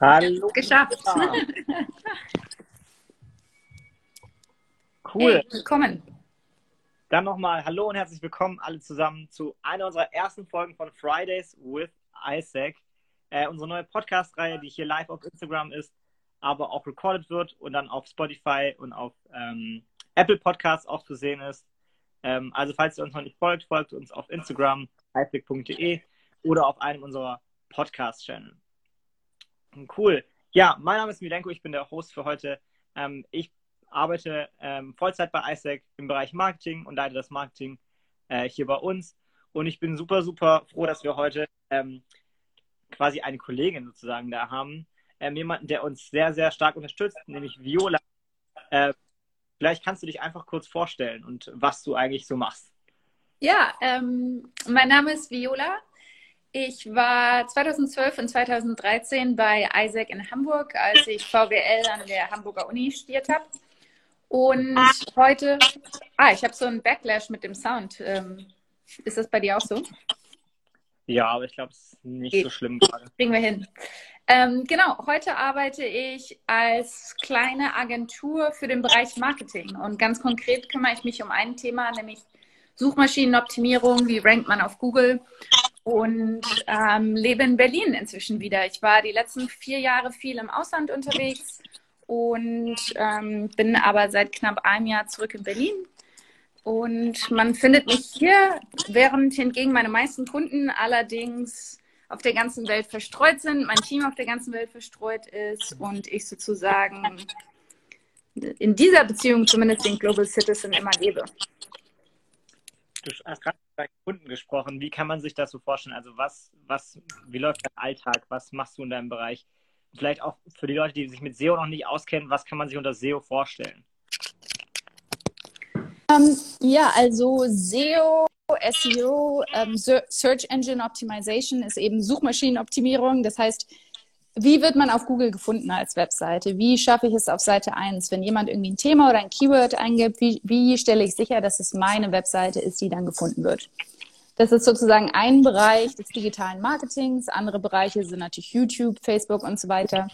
Hallo. Geschafft. Cool. Hey, willkommen. Dann nochmal Hallo und herzlich willkommen alle zusammen zu einer unserer ersten Folgen von Fridays with Isaac. Äh, unsere neue Podcast-Reihe, die hier live auf Instagram ist, aber auch recorded wird und dann auf Spotify und auf ähm, Apple Podcasts auch zu sehen ist. Ähm, also falls ihr uns noch nicht folgt, folgt uns auf Instagram, isaac.de oder auf einem unserer Podcast-Channel. Cool. Ja, mein Name ist Milenko, ich bin der Host für heute. Ähm, ich arbeite ähm, Vollzeit bei ISAC im Bereich Marketing und leite das Marketing äh, hier bei uns. Und ich bin super, super froh, dass wir heute ähm, quasi eine Kollegin sozusagen da haben. Ähm, jemanden, der uns sehr, sehr stark unterstützt, nämlich Viola. Äh, vielleicht kannst du dich einfach kurz vorstellen und was du eigentlich so machst. Ja, ähm, mein Name ist Viola. Ich war 2012 und 2013 bei Isaac in Hamburg, als ich VWL an der Hamburger Uni studiert habe. Und heute, ah, ich habe so einen Backlash mit dem Sound. Ähm, ist das bei dir auch so? Ja, aber ich glaube, es ist nicht Geht. so schlimm gerade. Kriegen wir hin. Ähm, genau, heute arbeite ich als kleine Agentur für den Bereich Marketing. Und ganz konkret kümmere ich mich um ein Thema, nämlich Suchmaschinenoptimierung. Wie rankt man auf Google? Und ähm, lebe in Berlin inzwischen wieder. Ich war die letzten vier Jahre viel im Ausland unterwegs und ähm, bin aber seit knapp einem Jahr zurück in Berlin. Und man findet mich hier, während hingegen meine meisten Kunden allerdings auf der ganzen Welt verstreut sind, mein Team auf der ganzen Welt verstreut ist und ich sozusagen in dieser Beziehung zumindest den Global Citizen immer lebe. Du hast gerade deinen Kunden gesprochen. Wie kann man sich das so vorstellen? Also was, was, wie läuft dein Alltag? Was machst du in deinem Bereich? Vielleicht auch für die Leute, die sich mit SEO noch nicht auskennen, was kann man sich unter SEO vorstellen? Ähm, ja, also SEO, SEO, ähm, Search Engine Optimization ist eben Suchmaschinenoptimierung. Das heißt, wie wird man auf Google gefunden als Webseite? Wie schaffe ich es auf Seite 1? Wenn jemand irgendwie ein Thema oder ein Keyword eingibt, wie, wie stelle ich sicher, dass es meine Webseite ist, die dann gefunden wird? Das ist sozusagen ein Bereich des digitalen Marketings. Andere Bereiche sind natürlich YouTube, Facebook und so weiter.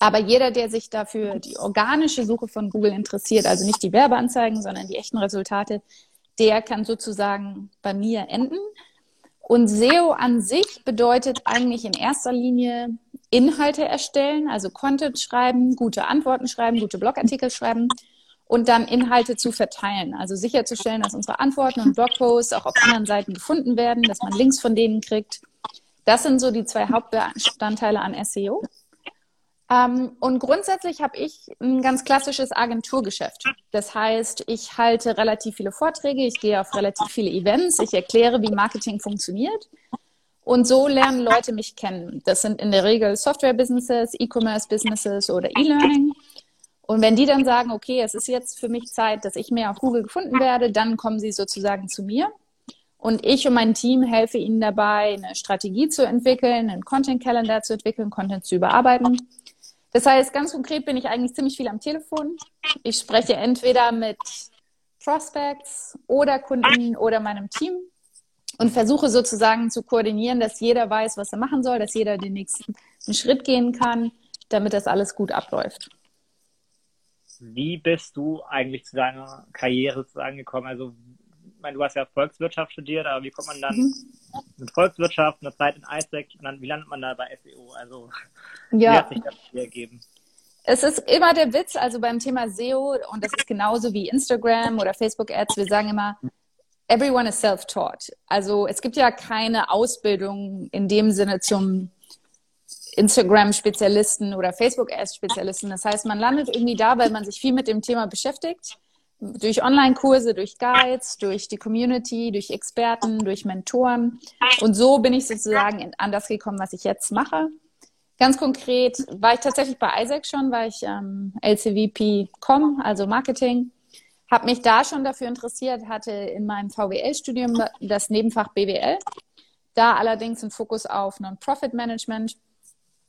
Aber jeder, der sich dafür die organische Suche von Google interessiert, also nicht die Werbeanzeigen, sondern die echten Resultate, der kann sozusagen bei mir enden. Und SEO an sich bedeutet eigentlich in erster Linie Inhalte erstellen, also Content schreiben, gute Antworten schreiben, gute Blogartikel schreiben und dann Inhalte zu verteilen. Also sicherzustellen, dass unsere Antworten und Blogposts auch auf anderen Seiten gefunden werden, dass man Links von denen kriegt. Das sind so die zwei Hauptbestandteile an SEO. Ähm, und grundsätzlich habe ich ein ganz klassisches Agenturgeschäft. Das heißt, ich halte relativ viele Vorträge, ich gehe auf relativ viele Events, ich erkläre, wie Marketing funktioniert. Und so lernen Leute mich kennen. Das sind in der Regel Software-Businesses, E-Commerce-Businesses oder E-Learning. Und wenn die dann sagen, okay, es ist jetzt für mich Zeit, dass ich mehr auf Google gefunden werde, dann kommen sie sozusagen zu mir. Und ich und mein Team helfe ihnen dabei, eine Strategie zu entwickeln, einen Content-Calendar zu entwickeln, Content zu überarbeiten. Das heißt, ganz konkret bin ich eigentlich ziemlich viel am Telefon. Ich spreche entweder mit Prospects oder Kunden oder meinem Team und versuche sozusagen zu koordinieren, dass jeder weiß, was er machen soll, dass jeder den nächsten Schritt gehen kann, damit das alles gut abläuft. Wie bist du eigentlich zu deiner Karriere gekommen? Also, ich meine, du hast ja Volkswirtschaft studiert, aber wie kommt man dann mhm. mit Volkswirtschaft, einer Zeit in ISAC, und dann, wie landet man da bei SEO? Also, ja. wie hat sich das hier ergeben? Es ist immer der Witz, also beim Thema SEO, und das ist genauso wie Instagram oder Facebook-Ads, wir sagen immer, everyone is self-taught. Also es gibt ja keine Ausbildung in dem Sinne zum Instagram-Spezialisten oder Facebook-Ads-Spezialisten. Das heißt, man landet irgendwie da, weil man sich viel mit dem Thema beschäftigt. Durch Online-Kurse, durch Guides, durch die Community, durch Experten, durch Mentoren. Und so bin ich sozusagen an das gekommen, was ich jetzt mache. Ganz konkret war ich tatsächlich bei Isaac schon, war ich ähm, LCVP.com, also Marketing. Habe mich da schon dafür interessiert, hatte in meinem VWL-Studium das Nebenfach BWL. Da allerdings ein Fokus auf Non-Profit-Management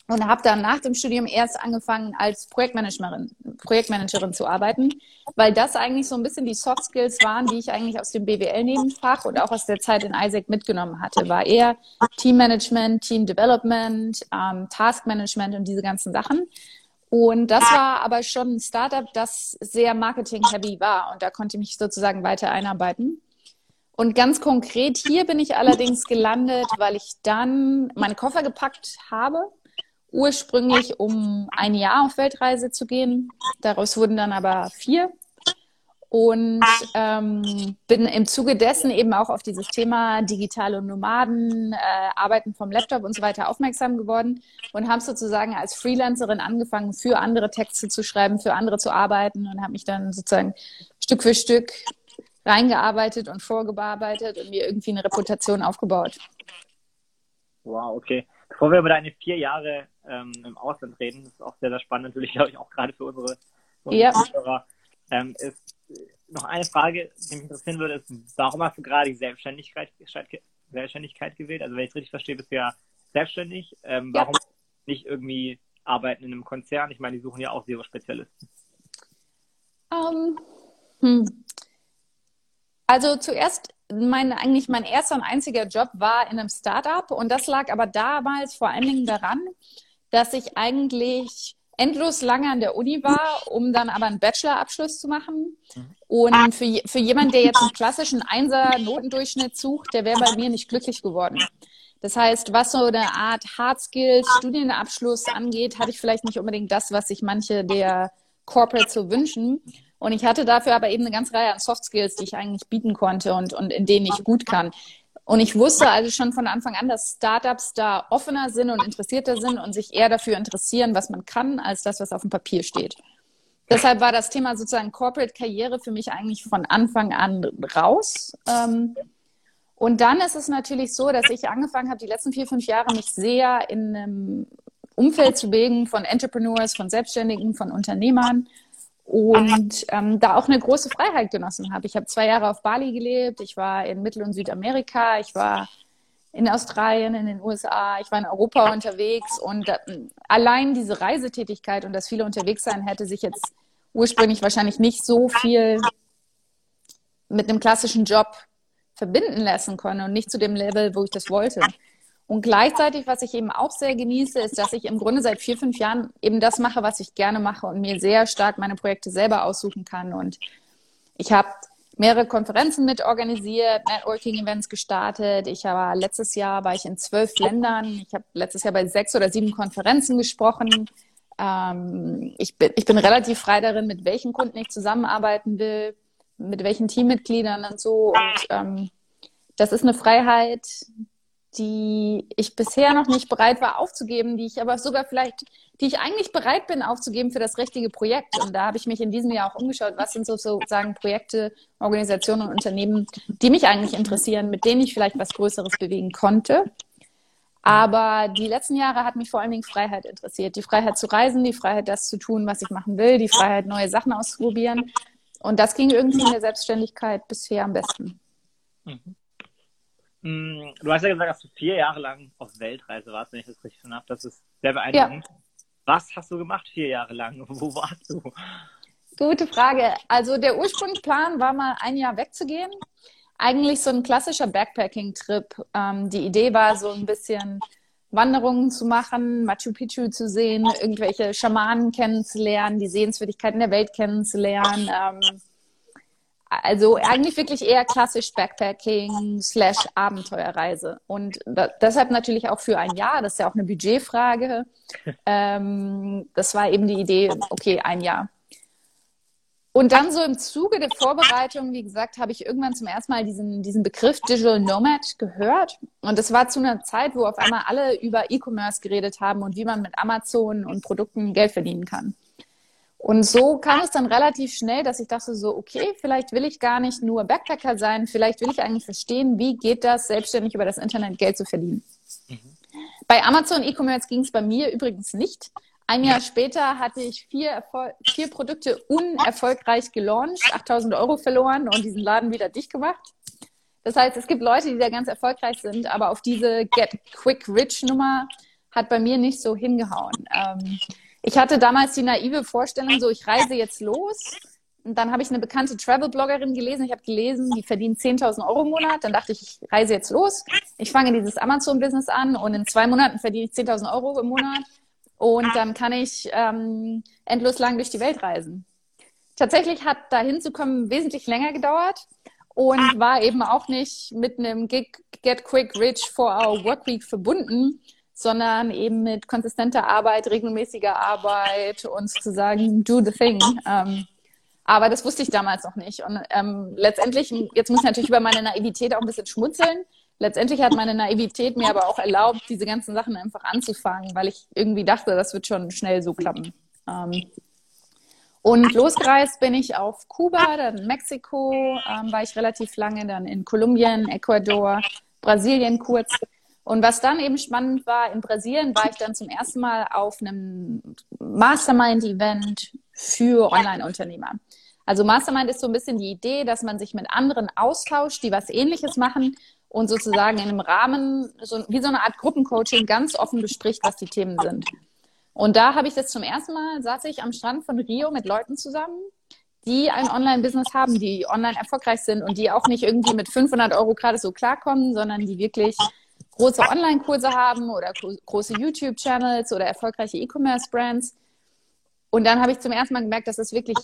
und habe dann nach dem Studium erst angefangen, als Projektmanagerin, Projektmanagerin zu arbeiten, weil das eigentlich so ein bisschen die Soft Skills waren, die ich eigentlich aus dem BWL-Nebenfach und auch aus der Zeit in Isaac mitgenommen hatte. War eher Teammanagement, Team Development, ähm, Taskmanagement und diese ganzen Sachen. Und das war aber schon ein Startup, das sehr marketing-heavy war und da konnte ich mich sozusagen weiter einarbeiten. Und ganz konkret hier bin ich allerdings gelandet, weil ich dann meine Koffer gepackt habe ursprünglich, um ein Jahr auf Weltreise zu gehen. Daraus wurden dann aber vier. Und ähm, bin im Zuge dessen eben auch auf dieses Thema digitale Nomaden, äh, Arbeiten vom Laptop und so weiter aufmerksam geworden und habe sozusagen als Freelancerin angefangen, für andere Texte zu schreiben, für andere zu arbeiten und habe mich dann sozusagen Stück für Stück reingearbeitet und vorgearbeitet und mir irgendwie eine Reputation aufgebaut. Wow, okay. Bevor wir über deine vier Jahre ähm, im Ausland reden, das ist auch sehr, sehr spannend, natürlich, glaube ich, auch gerade für unsere, unsere ja. Zuhörer, ähm, ist noch eine Frage, die mich interessieren würde, ist, warum hast du gerade die Selbstständigkeit, Selbstständigkeit gewählt? Also wenn ich es richtig verstehe, bist du ja selbstständig. Ähm, warum ja. nicht irgendwie arbeiten in einem Konzern? Ich meine, die suchen ja auch SEO-Spezialisten. Um, ähm, hm. Also zuerst mein, eigentlich mein erster und einziger Job war in einem Startup und das lag aber damals vor allen Dingen daran, dass ich eigentlich endlos lange an der Uni war, um dann aber einen Bachelorabschluss zu machen. Und für, für jemanden, der jetzt einen klassischen Einser-Notendurchschnitt sucht, der wäre bei mir nicht glücklich geworden. Das heißt, was so eine Art Hard Skills, Studienabschluss angeht, hatte ich vielleicht nicht unbedingt das, was sich manche der Corporates so wünschen. Und ich hatte dafür aber eben eine ganze Reihe an Soft Skills, die ich eigentlich bieten konnte und, und in denen ich gut kann. Und ich wusste also schon von Anfang an, dass Startups da offener sind und interessierter sind und sich eher dafür interessieren, was man kann, als das, was auf dem Papier steht. Deshalb war das Thema sozusagen Corporate Karriere für mich eigentlich von Anfang an raus. Ähm, und dann ist es natürlich so, dass ich angefangen habe, die letzten vier, fünf Jahre mich sehr in einem Umfeld zu bewegen von Entrepreneurs, von Selbstständigen, von Unternehmern und ähm, da auch eine große Freiheit genossen habe. Ich habe zwei Jahre auf Bali gelebt, ich war in Mittel- und Südamerika, ich war in Australien, in den USA, ich war in Europa unterwegs. Und äh, allein diese Reisetätigkeit und das viele unterwegs sein hätte sich jetzt ursprünglich wahrscheinlich nicht so viel mit einem klassischen Job verbinden lassen können und nicht zu dem Level, wo ich das wollte. Und gleichzeitig, was ich eben auch sehr genieße, ist, dass ich im Grunde seit vier, fünf Jahren eben das mache, was ich gerne mache und mir sehr stark meine Projekte selber aussuchen kann. Und ich habe mehrere Konferenzen mit organisiert, Networking-Events gestartet. Ich habe letztes Jahr war ich in zwölf Ländern. Ich habe letztes Jahr bei sechs oder sieben Konferenzen gesprochen. Ähm, ich, bin, ich bin relativ frei darin, mit welchen Kunden ich zusammenarbeiten will, mit welchen Teammitgliedern und so. Und ähm, das ist eine Freiheit, die ich bisher noch nicht bereit war aufzugeben, die ich aber sogar vielleicht, die ich eigentlich bereit bin aufzugeben für das richtige Projekt. Und da habe ich mich in diesem Jahr auch umgeschaut, was sind sozusagen Projekte, Organisationen und Unternehmen, die mich eigentlich interessieren, mit denen ich vielleicht was Größeres bewegen konnte. Aber die letzten Jahre hat mich vor allen Dingen Freiheit interessiert. Die Freiheit zu reisen, die Freiheit, das zu tun, was ich machen will, die Freiheit, neue Sachen auszuprobieren. Und das ging irgendwie in der Selbstständigkeit bisher am besten. Mhm. Mm, du hast ja gesagt, dass du vier Jahre lang auf Weltreise warst, wenn ich das richtig habe. Das ist sehr beeindruckend. Ja. Was hast du gemacht vier Jahre lang? Wo warst du? Gute Frage. Also der Ursprungsplan war mal ein Jahr wegzugehen. Eigentlich so ein klassischer Backpacking-Trip. Ähm, die Idee war so ein bisschen Wanderungen zu machen, Machu Picchu zu sehen, irgendwelche Schamanen kennenzulernen, die Sehenswürdigkeiten der Welt kennenzulernen. Ähm, also eigentlich wirklich eher klassisch Backpacking slash Abenteuerreise. Und da, deshalb natürlich auch für ein Jahr, das ist ja auch eine Budgetfrage. Ähm, das war eben die Idee, okay, ein Jahr. Und dann so im Zuge der Vorbereitung, wie gesagt, habe ich irgendwann zum ersten Mal diesen, diesen Begriff Digital Nomad gehört. Und das war zu einer Zeit, wo auf einmal alle über E-Commerce geredet haben und wie man mit Amazon und Produkten Geld verdienen kann. Und so kam es dann relativ schnell, dass ich dachte so, okay, vielleicht will ich gar nicht nur Backpacker sein, vielleicht will ich eigentlich verstehen, wie geht das, selbstständig über das Internet Geld zu verdienen. Mhm. Bei Amazon E-Commerce ging es bei mir übrigens nicht. Ein Jahr später hatte ich vier, Erfol vier Produkte unerfolgreich gelauncht, 8000 Euro verloren und diesen Laden wieder dicht gemacht. Das heißt, es gibt Leute, die da ganz erfolgreich sind, aber auf diese Get Quick Rich Nummer hat bei mir nicht so hingehauen. Ähm, ich hatte damals die naive Vorstellung, so ich reise jetzt los. Und dann habe ich eine bekannte Travel-Bloggerin gelesen. Ich habe gelesen, die verdient 10.000 Euro im Monat. Dann dachte ich, ich reise jetzt los. Ich fange dieses Amazon-Business an und in zwei Monaten verdiene ich 10.000 Euro im Monat. Und dann kann ich ähm, endlos lang durch die Welt reisen. Tatsächlich hat da hinzukommen wesentlich länger gedauert und war eben auch nicht mit einem Get Quick Rich for Our Work Week verbunden, sondern eben mit konsistenter Arbeit, regelmäßiger Arbeit und sozusagen do the thing. Ähm, aber das wusste ich damals noch nicht. Und ähm, letztendlich, jetzt muss ich natürlich über meine Naivität auch ein bisschen schmunzeln. Letztendlich hat meine Naivität mir aber auch erlaubt, diese ganzen Sachen einfach anzufangen, weil ich irgendwie dachte, das wird schon schnell so klappen. Ähm, und losgereist bin ich auf Kuba, dann Mexiko, ähm, war ich relativ lange, dann in Kolumbien, Ecuador, Brasilien kurz. Und was dann eben spannend war, in Brasilien war ich dann zum ersten Mal auf einem Mastermind-Event für Online-Unternehmer. Also Mastermind ist so ein bisschen die Idee, dass man sich mit anderen austauscht, die was Ähnliches machen und sozusagen in einem Rahmen, so, wie so eine Art Gruppencoaching, ganz offen bespricht, was die Themen sind. Und da habe ich das zum ersten Mal, saß ich am Strand von Rio mit Leuten zusammen, die ein Online-Business haben, die online erfolgreich sind und die auch nicht irgendwie mit 500 Euro gerade so klarkommen, sondern die wirklich große Online-Kurse haben oder große YouTube-Channels oder erfolgreiche E-Commerce-Brands. Und dann habe ich zum ersten Mal gemerkt, dass es wirklich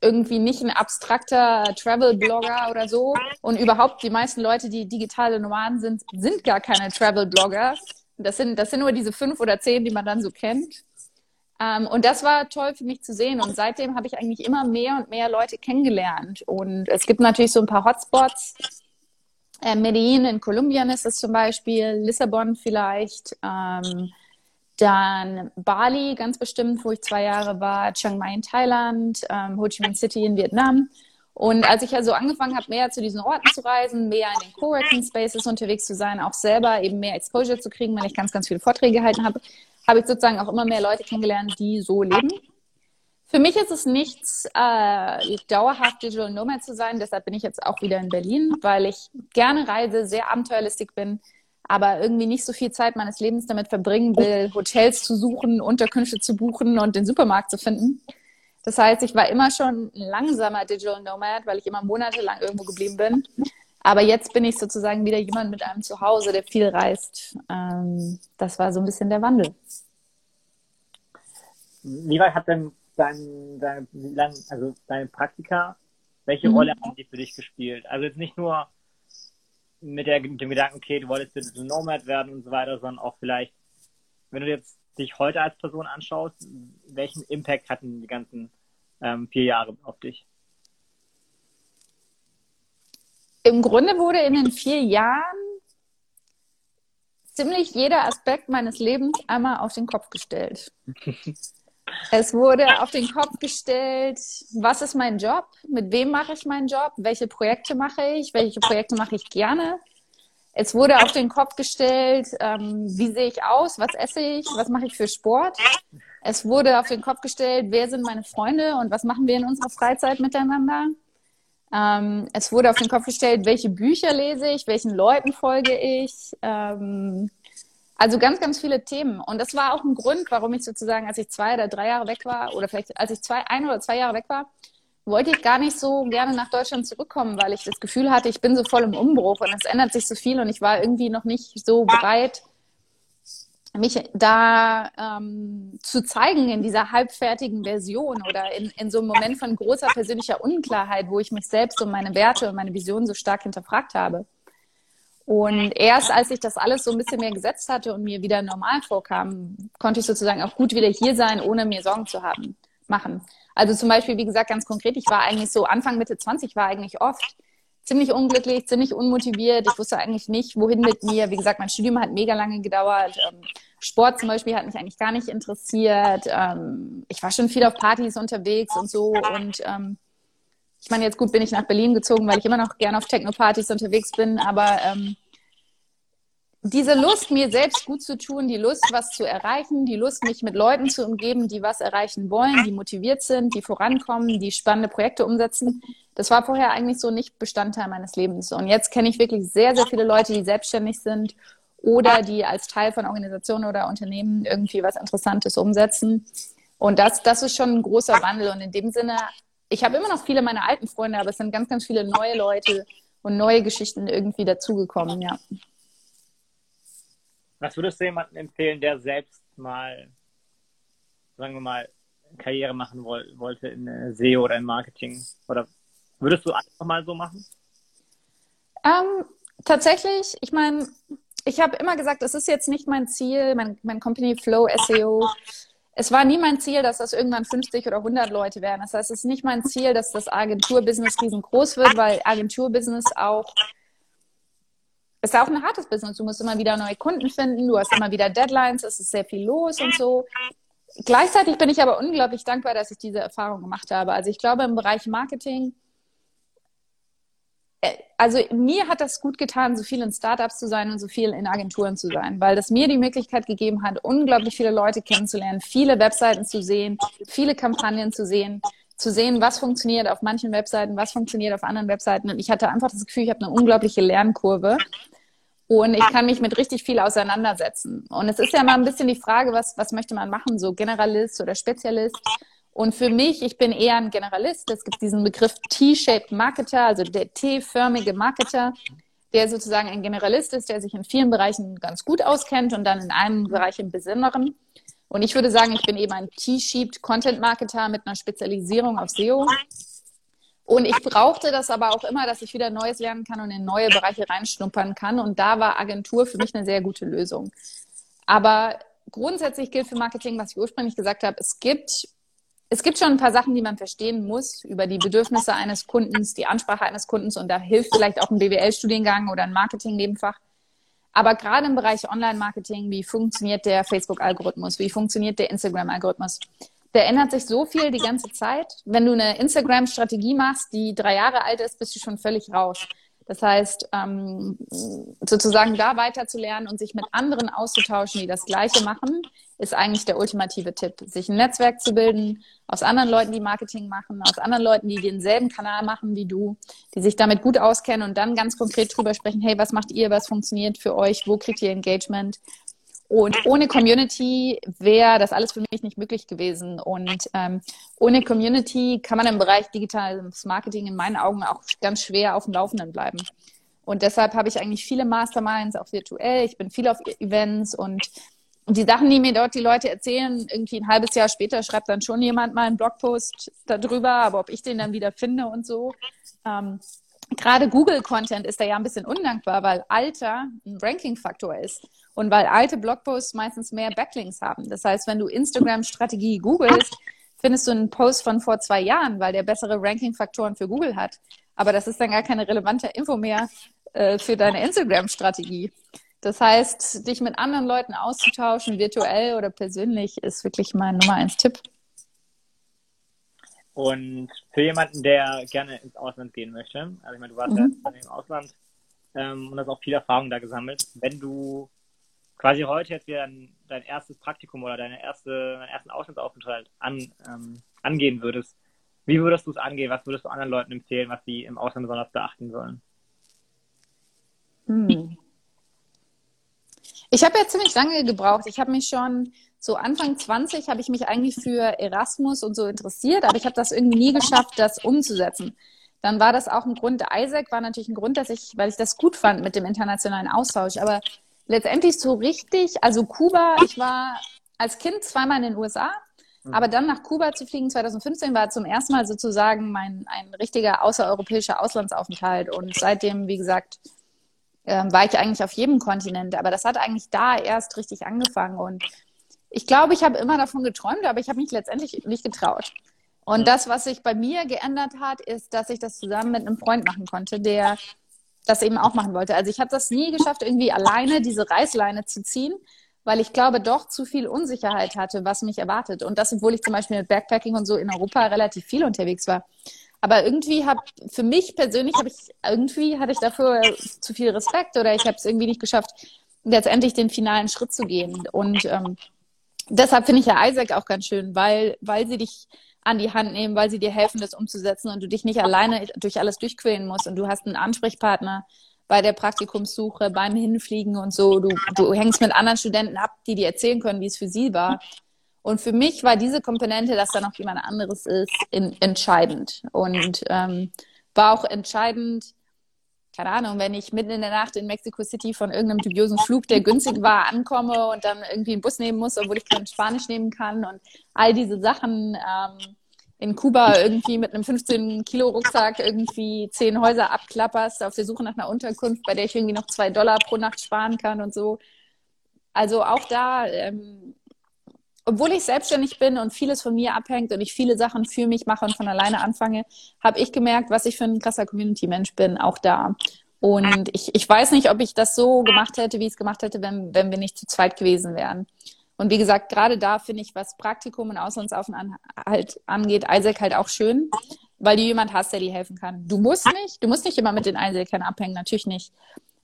irgendwie nicht ein abstrakter Travel-Blogger oder so. Und überhaupt die meisten Leute, die digitale Nomaden sind, sind gar keine Travel-Blogger. Das sind, das sind nur diese fünf oder zehn, die man dann so kennt. Ähm, und das war toll für mich zu sehen. Und seitdem habe ich eigentlich immer mehr und mehr Leute kennengelernt. Und es gibt natürlich so ein paar Hotspots, äh, Medellin in Kolumbien ist es zum Beispiel, Lissabon vielleicht, ähm, dann Bali ganz bestimmt, wo ich zwei Jahre war, Chiang Mai in Thailand, ähm, Ho Chi Minh City in Vietnam. Und als ich also angefangen habe, mehr zu diesen Orten zu reisen, mehr in den Coworking Spaces unterwegs zu sein, auch selber eben mehr Exposure zu kriegen, wenn ich ganz, ganz viele Vorträge gehalten habe, habe ich sozusagen auch immer mehr Leute kennengelernt, die so leben. Für mich ist es nichts, äh, dauerhaft Digital Nomad zu sein. Deshalb bin ich jetzt auch wieder in Berlin, weil ich gerne reise, sehr abenteuerlistig bin, aber irgendwie nicht so viel Zeit meines Lebens damit verbringen will, Hotels zu suchen, Unterkünfte zu buchen und den Supermarkt zu finden. Das heißt, ich war immer schon ein langsamer Digital Nomad, weil ich immer monatelang irgendwo geblieben bin. Aber jetzt bin ich sozusagen wieder jemand mit einem Zuhause, der viel reist. Ähm, das war so ein bisschen der Wandel. Wie weit hat denn dein, dein, lang, also deine Praktika, welche mhm. Rolle haben die für dich gespielt? Also jetzt nicht nur mit, der, mit dem Gedanken, okay, du wolltest Digital Nomad werden und so weiter, sondern auch vielleicht, wenn du jetzt dich heute als Person anschaust, welchen Impact hatten die ganzen ähm, vier Jahre auf dich? Im Grunde wurde in den vier Jahren ziemlich jeder Aspekt meines Lebens einmal auf den Kopf gestellt. Es wurde auf den Kopf gestellt, was ist mein Job, mit wem mache ich meinen Job, welche Projekte mache ich, welche Projekte mache ich gerne. Es wurde auf den Kopf gestellt, ähm, wie sehe ich aus, was esse ich, was mache ich für Sport. Es wurde auf den Kopf gestellt, wer sind meine Freunde und was machen wir in unserer Freizeit miteinander. Ähm, es wurde auf den Kopf gestellt, welche Bücher lese ich, welchen Leuten folge ich. Ähm, also ganz, ganz viele Themen. Und das war auch ein Grund, warum ich sozusagen, als ich zwei oder drei Jahre weg war, oder vielleicht als ich zwei, ein oder zwei Jahre weg war, wollte ich gar nicht so gerne nach Deutschland zurückkommen, weil ich das Gefühl hatte, ich bin so voll im Umbruch und es ändert sich so viel und ich war irgendwie noch nicht so bereit, mich da ähm, zu zeigen in dieser halbfertigen Version oder in, in so einem Moment von großer persönlicher Unklarheit, wo ich mich selbst und meine Werte und meine Vision so stark hinterfragt habe. Und erst als ich das alles so ein bisschen mehr gesetzt hatte und mir wieder normal vorkam, konnte ich sozusagen auch gut wieder hier sein, ohne mir Sorgen zu haben, machen. Also zum Beispiel, wie gesagt, ganz konkret, ich war eigentlich so Anfang, Mitte 20 war eigentlich oft ziemlich unglücklich, ziemlich unmotiviert. Ich wusste eigentlich nicht, wohin mit mir. Wie gesagt, mein Studium hat mega lange gedauert. Ähm, Sport zum Beispiel hat mich eigentlich gar nicht interessiert. Ähm, ich war schon viel auf Partys unterwegs und so und ähm, ich meine, jetzt gut bin ich nach Berlin gezogen, weil ich immer noch gerne auf Techno-Partys unterwegs bin, aber ähm, diese Lust, mir selbst gut zu tun, die Lust, was zu erreichen, die Lust, mich mit Leuten zu umgeben, die was erreichen wollen, die motiviert sind, die vorankommen, die spannende Projekte umsetzen, das war vorher eigentlich so nicht Bestandteil meines Lebens. Und jetzt kenne ich wirklich sehr, sehr viele Leute, die selbstständig sind oder die als Teil von Organisationen oder Unternehmen irgendwie was Interessantes umsetzen. Und das, das ist schon ein großer Wandel. Und in dem Sinne, ich habe immer noch viele meiner alten Freunde, aber es sind ganz, ganz viele neue Leute und neue Geschichten irgendwie dazugekommen, ja. Was würdest du jemandem empfehlen, der selbst mal, sagen wir mal, Karriere machen wollte in äh, SEO oder im Marketing? Oder würdest du einfach mal so machen? Ähm, tatsächlich, ich meine, ich habe immer gesagt, es ist jetzt nicht mein Ziel, mein, mein Company Flow SEO. Es war nie mein Ziel, dass das irgendwann 50 oder 100 Leute werden. Das heißt, es ist nicht mein Ziel, dass das Agenturbusiness riesengroß wird, weil Agenturbusiness auch ist auch ein hartes Business. Du musst immer wieder neue Kunden finden, du hast immer wieder Deadlines, es ist sehr viel los und so. Gleichzeitig bin ich aber unglaublich dankbar, dass ich diese Erfahrung gemacht habe. Also ich glaube, im Bereich Marketing also mir hat das gut getan, so viel in Startups zu sein und so viel in Agenturen zu sein, weil das mir die Möglichkeit gegeben hat, unglaublich viele Leute kennenzulernen, viele Webseiten zu sehen, viele Kampagnen zu sehen, zu sehen, was funktioniert auf manchen Webseiten, was funktioniert auf anderen Webseiten. Und ich hatte einfach das Gefühl, ich habe eine unglaubliche Lernkurve und ich kann mich mit richtig viel auseinandersetzen. Und es ist ja mal ein bisschen die Frage, was, was möchte man machen, so Generalist oder Spezialist. Und für mich, ich bin eher ein Generalist. Es gibt diesen Begriff T-shaped Marketer, also der T-förmige Marketer, der sozusagen ein Generalist ist, der sich in vielen Bereichen ganz gut auskennt und dann in einem Bereich im Besonderen. Und ich würde sagen, ich bin eben ein T-shaped Content Marketer mit einer Spezialisierung auf SEO. Und ich brauchte das aber auch immer, dass ich wieder Neues lernen kann und in neue Bereiche reinschnuppern kann. Und da war Agentur für mich eine sehr gute Lösung. Aber grundsätzlich gilt für Marketing, was ich ursprünglich gesagt habe, es gibt es gibt schon ein paar Sachen, die man verstehen muss über die Bedürfnisse eines Kundens, die Ansprache eines Kundens und da hilft vielleicht auch ein BWL-Studiengang oder ein Marketing-Nebenfach. Aber gerade im Bereich Online-Marketing, wie funktioniert der Facebook-Algorithmus, wie funktioniert der Instagram-Algorithmus, der ändert sich so viel die ganze Zeit. Wenn du eine Instagram-Strategie machst, die drei Jahre alt ist, bist du schon völlig raus. Das heißt, ähm, sozusagen da weiterzulernen und sich mit anderen auszutauschen, die das Gleiche machen, ist eigentlich der ultimative Tipp. Sich ein Netzwerk zu bilden aus anderen Leuten, die Marketing machen, aus anderen Leuten, die denselben Kanal machen wie du, die sich damit gut auskennen und dann ganz konkret drüber sprechen, hey, was macht ihr, was funktioniert für euch, wo kriegt ihr Engagement? Und ohne Community wäre das alles für mich nicht möglich gewesen. Und ähm, ohne Community kann man im Bereich digitales Marketing in meinen Augen auch ganz schwer auf dem Laufenden bleiben. Und deshalb habe ich eigentlich viele Masterminds, auch virtuell. Ich bin viel auf Events und die Sachen, die mir dort die Leute erzählen, irgendwie ein halbes Jahr später schreibt dann schon jemand mal einen Blogpost darüber, aber ob ich den dann wieder finde und so. Ähm, Gerade Google-Content ist da ja ein bisschen undankbar, weil Alter ein Ranking-Faktor ist. Und weil alte Blogposts meistens mehr Backlinks haben. Das heißt, wenn du Instagram-Strategie googelst, findest du einen Post von vor zwei Jahren, weil der bessere Ranking-Faktoren für Google hat. Aber das ist dann gar keine relevante Info mehr äh, für deine Instagram-Strategie. Das heißt, dich mit anderen Leuten auszutauschen, virtuell oder persönlich, ist wirklich mein Nummer eins Tipp. Und für jemanden, der gerne ins Ausland gehen möchte, also ich meine, du warst mhm. ja im Ausland ähm, und hast auch viel Erfahrung da gesammelt, wenn du quasi heute jetzt wieder dein erstes Praktikum oder deine erste, deinen ersten Auslandsaufenthalt an, ähm, angehen würdest, wie würdest du es angehen? Was würdest du anderen Leuten empfehlen, was sie im Ausland besonders beachten sollen? Hm. Ich habe ja ziemlich lange gebraucht. Ich habe mich schon so Anfang 20 habe ich mich eigentlich für Erasmus und so interessiert, aber ich habe das irgendwie nie geschafft, das umzusetzen. Dann war das auch ein Grund, Isaac war natürlich ein Grund, dass ich, weil ich das gut fand mit dem internationalen Austausch. Aber letztendlich so richtig, also Kuba, ich war als Kind zweimal in den USA, mhm. aber dann nach Kuba zu fliegen 2015 war zum ersten Mal sozusagen mein ein richtiger außereuropäischer Auslandsaufenthalt und seitdem, wie gesagt, äh, war ich eigentlich auf jedem Kontinent, aber das hat eigentlich da erst richtig angefangen und ich glaube, ich habe immer davon geträumt, aber ich habe mich letztendlich nicht getraut. Und das, was sich bei mir geändert hat, ist, dass ich das zusammen mit einem Freund machen konnte, der das eben auch machen wollte. Also ich habe das nie geschafft, irgendwie alleine diese Reißleine zu ziehen, weil ich glaube, doch zu viel Unsicherheit hatte, was mich erwartet. Und das, obwohl ich zum Beispiel mit Backpacking und so in Europa relativ viel unterwegs war. Aber irgendwie habe, für mich persönlich habe ich, irgendwie hatte ich dafür zu viel Respekt oder ich habe es irgendwie nicht geschafft, letztendlich den finalen Schritt zu gehen. Und ähm, deshalb finde ich ja Isaac auch ganz schön, weil, weil sie dich an die Hand nehmen, weil sie dir helfen, das umzusetzen und du dich nicht alleine durch alles durchquälen musst und du hast einen Ansprechpartner, bei der Praktikumssuche, beim Hinfliegen und so. Du, du hängst mit anderen Studenten ab, die dir erzählen können, wie es für sie war. Und für mich war diese Komponente, dass da noch jemand anderes ist, in, entscheidend. Und ähm, war auch entscheidend, keine Ahnung, wenn ich mitten in der Nacht in Mexico City von irgendeinem dubiosen Flug, der günstig war, ankomme und dann irgendwie einen Bus nehmen muss, obwohl ich kein Spanisch nehmen kann und all diese Sachen. Ähm, in Kuba irgendwie mit einem 15-Kilo-Rucksack irgendwie zehn Häuser abklapperst auf der Suche nach einer Unterkunft, bei der ich irgendwie noch zwei Dollar pro Nacht sparen kann und so. Also auch da, ähm, obwohl ich selbstständig bin und vieles von mir abhängt und ich viele Sachen für mich mache und von alleine anfange, habe ich gemerkt, was ich für ein krasser Community-Mensch bin, auch da. Und ich, ich weiß nicht, ob ich das so gemacht hätte, wie ich es gemacht hätte, wenn, wenn wir nicht zu zweit gewesen wären. Und wie gesagt, gerade da finde ich, was Praktikum und Auslandsaufenthalt angeht, Isaac halt auch schön, weil du jemand hast, der dir helfen kann. Du musst nicht, du musst nicht immer mit den Isaacern abhängen, natürlich nicht.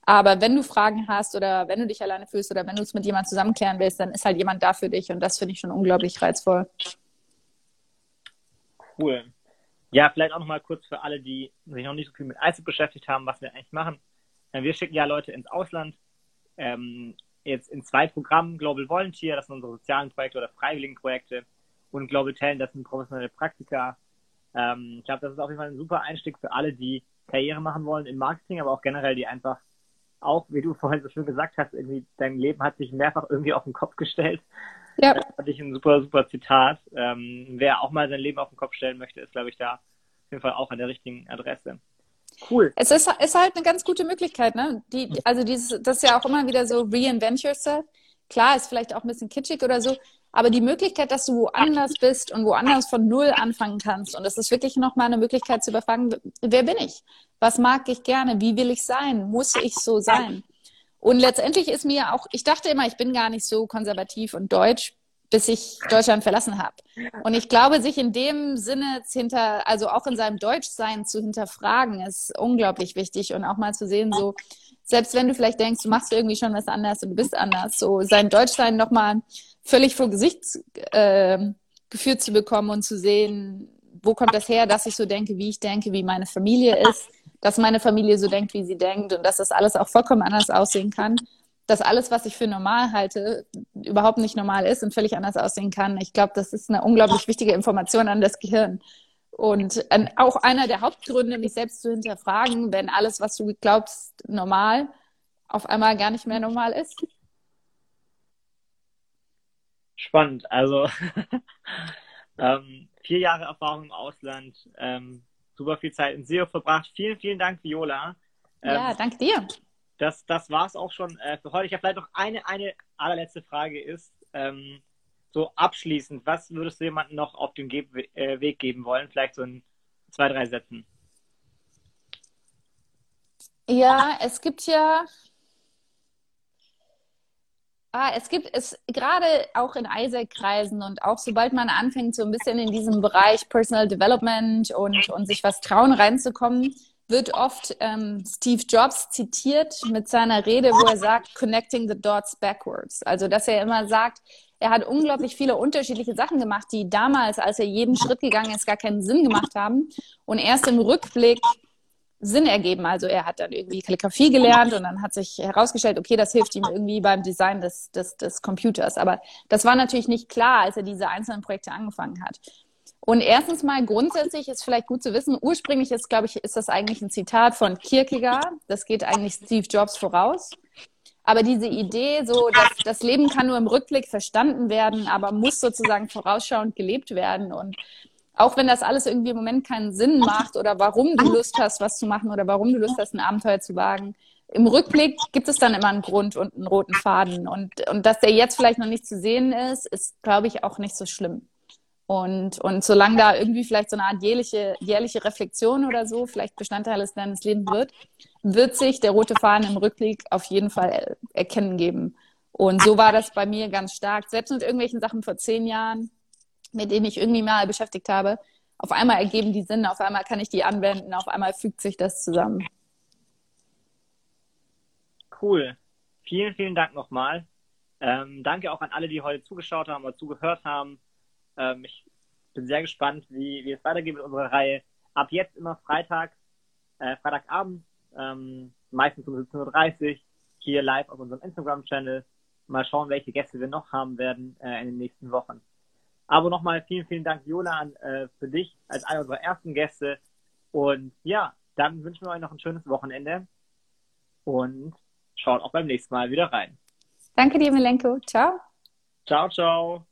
Aber wenn du Fragen hast oder wenn du dich alleine fühlst oder wenn du es mit jemandem zusammenklären willst, dann ist halt jemand da für dich und das finde ich schon unglaublich reizvoll. Cool. Ja, vielleicht auch nochmal kurz für alle, die sich noch nicht so viel mit ISIC beschäftigt haben, was wir eigentlich machen. Wir schicken ja Leute ins Ausland, ähm, jetzt in zwei Programmen, Global Volunteer, das sind unsere sozialen Projekte oder freiwilligen Projekte, und Global Talent, das sind professionelle Praktika. Ähm, ich glaube, das ist auf jeden Fall ein super Einstieg für alle, die Karriere machen wollen im Marketing, aber auch generell, die einfach auch, wie du vorhin so schön gesagt hast, irgendwie dein Leben hat sich mehrfach irgendwie auf den Kopf gestellt. Ja. Das fand ich ein super, super Zitat. Ähm, wer auch mal sein Leben auf den Kopf stellen möchte, ist, glaube ich, da auf jeden Fall auch an der richtigen Adresse. Cool. Es ist, ist halt eine ganz gute Möglichkeit, ne? Die, also dieses, das ist ja auch immer wieder so Reinvent yourself. Klar, ist vielleicht auch ein bisschen kitschig oder so, aber die Möglichkeit, dass du woanders bist und woanders von Null anfangen kannst und das ist wirklich nochmal eine Möglichkeit zu überfragen, wer bin ich? Was mag ich gerne? Wie will ich sein? Muss ich so sein? Und letztendlich ist mir auch, ich dachte immer, ich bin gar nicht so konservativ und deutsch, bis ich Deutschland verlassen habe. Und ich glaube, sich in dem Sinne hinter, also auch in seinem Deutschsein zu hinterfragen, ist unglaublich wichtig und auch mal zu sehen, so, selbst wenn du vielleicht denkst, du machst irgendwie schon was anders und du bist anders, so sein Deutschsein nochmal völlig vor Gesicht äh, geführt zu bekommen und zu sehen, wo kommt das her, dass ich so denke, wie ich denke, wie meine Familie ist, dass meine Familie so denkt, wie sie denkt und dass das alles auch vollkommen anders aussehen kann dass alles, was ich für normal halte, überhaupt nicht normal ist und völlig anders aussehen kann. Ich glaube, das ist eine unglaublich wichtige Information an das Gehirn. Und auch einer der Hauptgründe, mich selbst zu hinterfragen, wenn alles, was du glaubst, normal, auf einmal gar nicht mehr normal ist. Spannend. Also ähm, vier Jahre Erfahrung im Ausland, ähm, super viel Zeit in SEO verbracht. Vielen, vielen Dank, Viola. Ähm, ja, danke dir das, das war es auch schon äh, für heute. Ich habe vielleicht noch eine, eine allerletzte Frage ist, ähm, so abschließend, was würdest du jemandem noch auf dem Ge äh, Weg geben wollen? Vielleicht so in zwei, drei Sätzen. Ja, es gibt ja, Ah, es gibt es gerade auch in Isaac-Kreisen und auch sobald man anfängt, so ein bisschen in diesem Bereich Personal Development und, und sich was trauen reinzukommen, wird oft ähm, Steve Jobs zitiert mit seiner Rede, wo er sagt, connecting the dots backwards. Also, dass er immer sagt, er hat unglaublich viele unterschiedliche Sachen gemacht, die damals, als er jeden Schritt gegangen ist, gar keinen Sinn gemacht haben und erst im Rückblick Sinn ergeben. Also er hat dann irgendwie Kalligrafie gelernt und dann hat sich herausgestellt, okay, das hilft ihm irgendwie beim Design des, des, des Computers. Aber das war natürlich nicht klar, als er diese einzelnen Projekte angefangen hat. Und erstens mal grundsätzlich ist vielleicht gut zu wissen, ursprünglich ist, glaube ich, ist das eigentlich ein Zitat von Kierkegaard. Das geht eigentlich Steve Jobs voraus. Aber diese Idee, so, dass das Leben kann nur im Rückblick verstanden werden, aber muss sozusagen vorausschauend gelebt werden. Und auch wenn das alles irgendwie im Moment keinen Sinn macht oder warum du Lust hast, was zu machen oder warum du Lust hast, ein Abenteuer zu wagen, im Rückblick gibt es dann immer einen Grund und einen roten Faden. Und, und dass der jetzt vielleicht noch nicht zu sehen ist, ist, glaube ich, auch nicht so schlimm. Und, und solange da irgendwie vielleicht so eine Art jährliche, jährliche Reflexion oder so vielleicht Bestandteil des deines Lebens wird, wird sich der rote Faden im Rückblick auf jeden Fall erkennen geben. Und so war das bei mir ganz stark. Selbst mit irgendwelchen Sachen vor zehn Jahren, mit denen ich irgendwie mal beschäftigt habe, auf einmal ergeben die Sinn, auf einmal kann ich die anwenden, auf einmal fügt sich das zusammen. Cool. Vielen, vielen Dank nochmal. Ähm, danke auch an alle, die heute zugeschaut haben oder zugehört haben. Ähm, ich bin sehr gespannt, wie, wie es weitergeht mit unserer Reihe. Ab jetzt immer Freitag, äh, Freitagabend, ähm, meistens um 17.30 Uhr hier live auf unserem Instagram-Channel. Mal schauen, welche Gäste wir noch haben werden äh, in den nächsten Wochen. Aber nochmal vielen, vielen Dank, Jolan, äh, für dich als einer unserer ersten Gäste. Und ja, dann wünschen wir euch noch ein schönes Wochenende und schaut auch beim nächsten Mal wieder rein. Danke dir, Milenko. Ciao. Ciao, ciao.